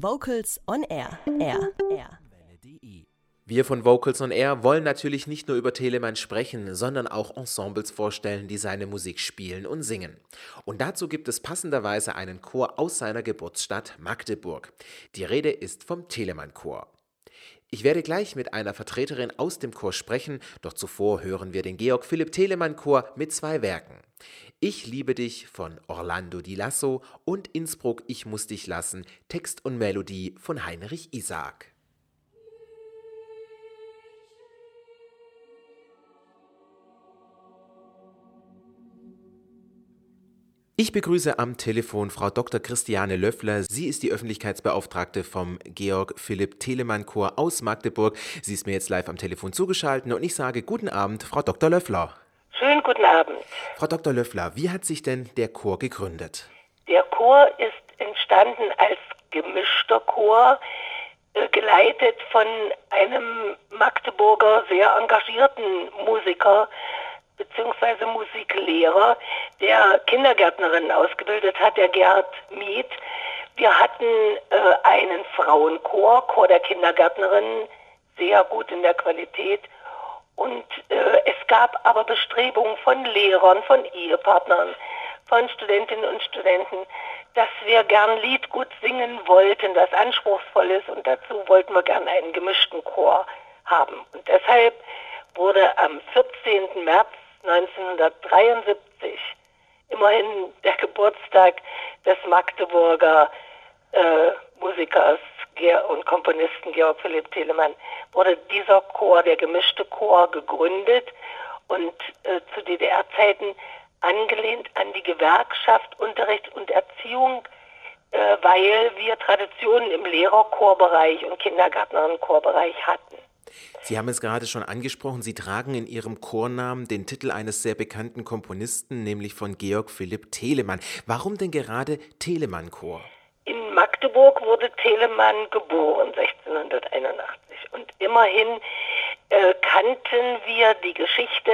Vocals on Air. Air. Air. Wir von Vocals on Air wollen natürlich nicht nur über Telemann sprechen, sondern auch Ensembles vorstellen, die seine Musik spielen und singen. Und dazu gibt es passenderweise einen Chor aus seiner Geburtsstadt Magdeburg. Die Rede ist vom Telemann Chor. Ich werde gleich mit einer Vertreterin aus dem Chor sprechen, doch zuvor hören wir den Georg Philipp Telemann Chor mit zwei Werken. Ich liebe dich von Orlando Di Lasso und Innsbruck Ich muss dich lassen, Text und Melodie von Heinrich Isaac. Ich begrüße am Telefon Frau Dr. Christiane Löffler. Sie ist die Öffentlichkeitsbeauftragte vom Georg Philipp Telemann Chor aus Magdeburg. Sie ist mir jetzt live am Telefon zugeschaltet und ich sage guten Abend, Frau Dr. Löffler. Schönen guten Abend. Frau Dr. Löffler, wie hat sich denn der Chor gegründet? Der Chor ist entstanden als gemischter Chor, äh, geleitet von einem Magdeburger sehr engagierten Musiker, beziehungsweise Musiklehrer, der Kindergärtnerinnen ausgebildet hat, der Gerd Miet. Wir hatten äh, einen Frauenchor, Chor der Kindergärtnerinnen, sehr gut in der Qualität. Und äh, es gab aber Bestrebungen von Lehrern, von Ehepartnern, von Studentinnen und Studenten, dass wir gern Lied gut singen wollten, das anspruchsvoll ist. Und dazu wollten wir gern einen gemischten Chor haben. Und deshalb wurde am 14. März 1973, immerhin der Geburtstag des Magdeburger äh, Musikers und Komponisten Georg Philipp Telemann, wurde dieser Chor, der gemischte Chor, gegründet und äh, zu DDR-Zeiten angelehnt an die Gewerkschaft Unterricht und Erziehung, äh, weil wir Traditionen im Lehrerchorbereich und Kindergärtnerinnenchorbereich hatten. Sie haben es gerade schon angesprochen, Sie tragen in Ihrem Chornamen den Titel eines sehr bekannten Komponisten, nämlich von Georg Philipp Telemann. Warum denn gerade Telemann-Chor? In Magdeburg wurde Telemann geboren, 1681. Und immerhin äh, kannten wir die Geschichte,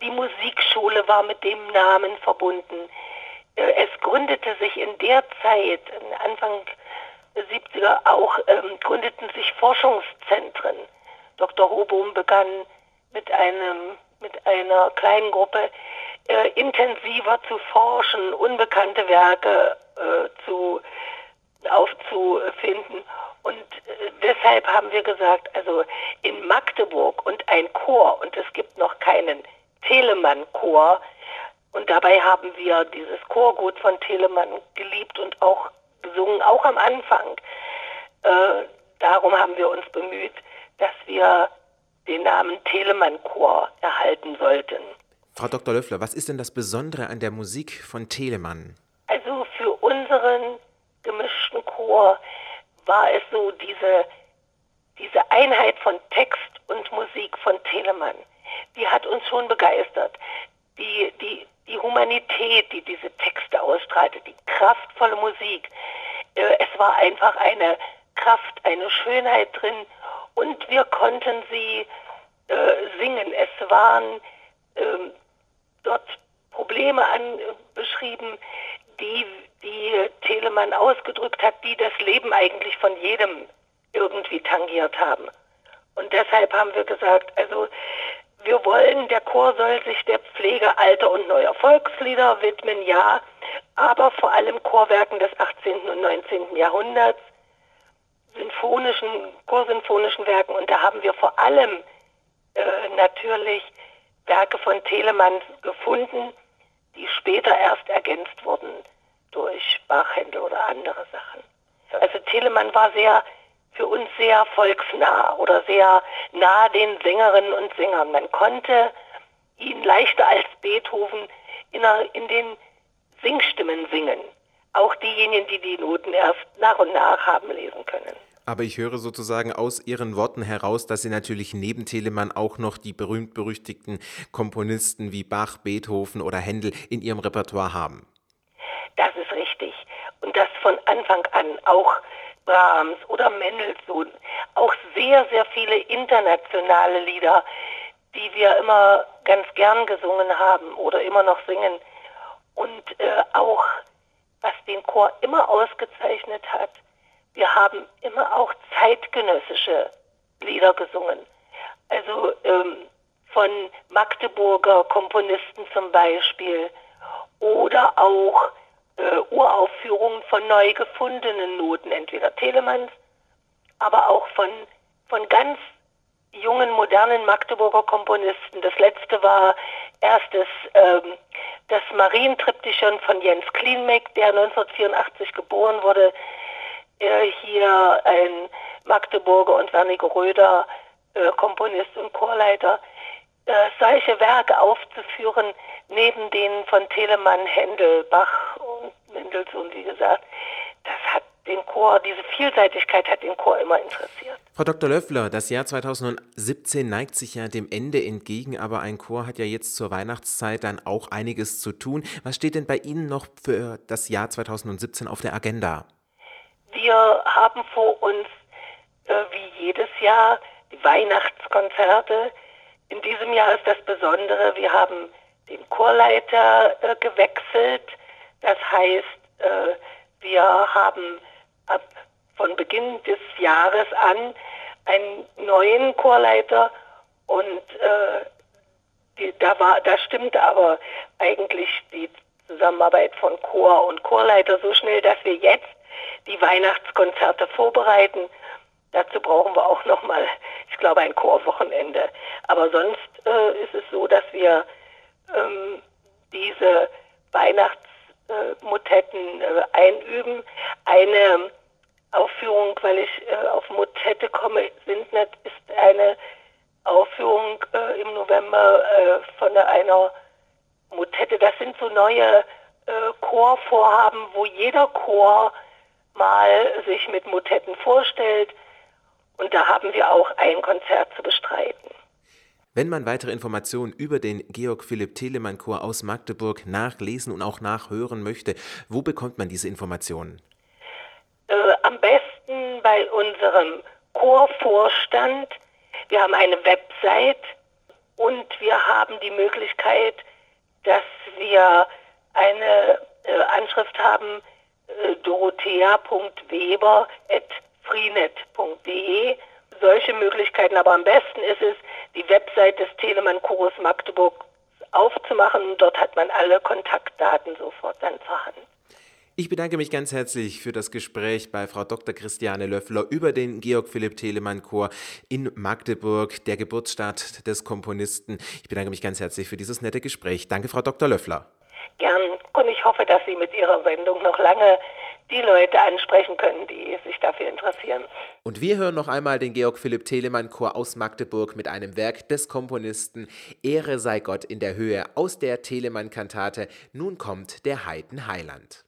die Musikschule war mit dem Namen verbunden. Äh, es gründete sich in der Zeit, Anfang der 70er auch, ähm, gründeten sich Forschungszentren Dr. Hobum begann mit einem mit einer kleinen Gruppe äh, intensiver zu forschen, unbekannte Werke äh, zu aufzufinden. Und äh, deshalb haben wir gesagt, also in Magdeburg und ein Chor, und es gibt noch keinen Telemann-Chor, und dabei haben wir dieses Chorgut von Telemann geliebt und auch gesungen, auch am Anfang. Äh, darum haben wir uns bemüht, dass wir den Namen Telemann Chor erhalten sollten. Frau Dr. Löffler, was ist denn das Besondere an der Musik von Telemann? Also für unseren gemischten Chor war es so diese, diese Einheit von Text und Musik von Telemann. Die hat uns schon begeistert. Die, die, die Humanität, die diese Texte ausstrahlte, die kraftvolle Musik. Äh, es war einfach eine Kraft, eine Schönheit drin und wir konnten sie äh, singen. Es waren ähm, dort Probleme beschrieben, die, die Telemann ausgedrückt hat, die das Leben eigentlich von jedem irgendwie tangiert haben. Und deshalb haben wir gesagt, also wir wollen, der Chor soll sich der Pflege alter und neuer Volkslieder widmen, ja, aber vor allem Chorwerken des 18. und 19. Jahrhunderts sinfonischen, chorsinfonischen Werken und da haben wir vor allem äh, natürlich Werke von Telemann gefunden, die später erst ergänzt wurden durch Bachhändel oder andere Sachen. Also Telemann war sehr für uns sehr volksnah oder sehr nah den Sängerinnen und Sängern. Man konnte ihn leichter als Beethoven in, in den Singstimmen singen. Auch diejenigen, die die Noten erst nach und nach haben lesen können. Aber ich höre sozusagen aus Ihren Worten heraus, dass Sie natürlich neben Telemann auch noch die berühmt-berüchtigten Komponisten wie Bach, Beethoven oder Händel in Ihrem Repertoire haben. Das ist richtig. Und das von Anfang an auch Brahms oder Mendelssohn. Auch sehr, sehr viele internationale Lieder, die wir immer ganz gern gesungen haben oder immer noch singen. Und äh, auch, was den Chor immer ausgezeichnet hat, wir haben immer auch zeitgenössische Lieder gesungen. Also ähm, von Magdeburger Komponisten zum Beispiel oder auch äh, Uraufführungen von neu gefundenen Noten, entweder Telemanns, aber auch von, von ganz jungen, modernen Magdeburger Komponisten. Das letzte war erst das, ähm, das Marientriptychon von Jens Klienmeck, der 1984 geboren wurde. Äh, hier ein Magdeburger und Werniger Röder äh, Komponist und Chorleiter. Äh, solche Werke aufzuführen, neben denen von Telemann, Händel, Bach und Mendelssohn, wie gesagt, das hat den Chor, diese Vielseitigkeit hat den Chor immer interessiert. Frau Dr. Löffler, das Jahr 2017 neigt sich ja dem Ende entgegen, aber ein Chor hat ja jetzt zur Weihnachtszeit dann auch einiges zu tun. Was steht denn bei Ihnen noch für das Jahr 2017 auf der Agenda? Wir haben vor uns, äh, wie jedes Jahr, die Weihnachtskonzerte. In diesem Jahr ist das Besondere, wir haben den Chorleiter äh, gewechselt. Das heißt, äh, wir haben ab von Beginn des Jahres an einen neuen Chorleiter und äh, die, da war, da stimmte aber eigentlich die Zusammenarbeit von Chor und Chorleiter so schnell, dass wir jetzt die Weihnachtskonzerte vorbereiten. Dazu brauchen wir auch nochmal, ich glaube, ein Chorwochenende. Aber sonst äh, ist es so, dass wir ähm, diese Weihnachtsmotetten äh, einüben. Eine Aufführung, weil ich äh, auf Motette komme, sind ist eine Aufführung äh, im November äh, von einer Motette. Das sind so neue äh, Chorvorhaben, wo jeder Chor mal sich mit Motetten vorstellt. Und da haben wir auch ein Konzert zu bestreiten. Wenn man weitere Informationen über den Georg Philipp Telemann Chor aus Magdeburg nachlesen und auch nachhören möchte, wo bekommt man diese Informationen? Am besten bei unserem Chorvorstand. Wir haben eine Website und wir haben die Möglichkeit, dass wir eine äh, Anschrift haben, äh, dorothea.weber.freenet.de. Solche Möglichkeiten, aber am besten ist es, die Website des Telemann Chorus Magdeburg aufzumachen dort hat man alle Kontaktdaten sofort dann zur Hand. Ich bedanke mich ganz herzlich für das Gespräch bei Frau Dr. Christiane Löffler über den Georg Philipp Telemann Chor in Magdeburg, der Geburtsstadt des Komponisten. Ich bedanke mich ganz herzlich für dieses nette Gespräch. Danke, Frau Dr. Löffler. Gern. Und ich hoffe, dass Sie mit Ihrer Sendung noch lange die Leute ansprechen können, die sich dafür interessieren. Und wir hören noch einmal den Georg Philipp Telemann Chor aus Magdeburg mit einem Werk des Komponisten Ehre sei Gott in der Höhe aus der Telemann Kantate Nun kommt der Heiden Heiland.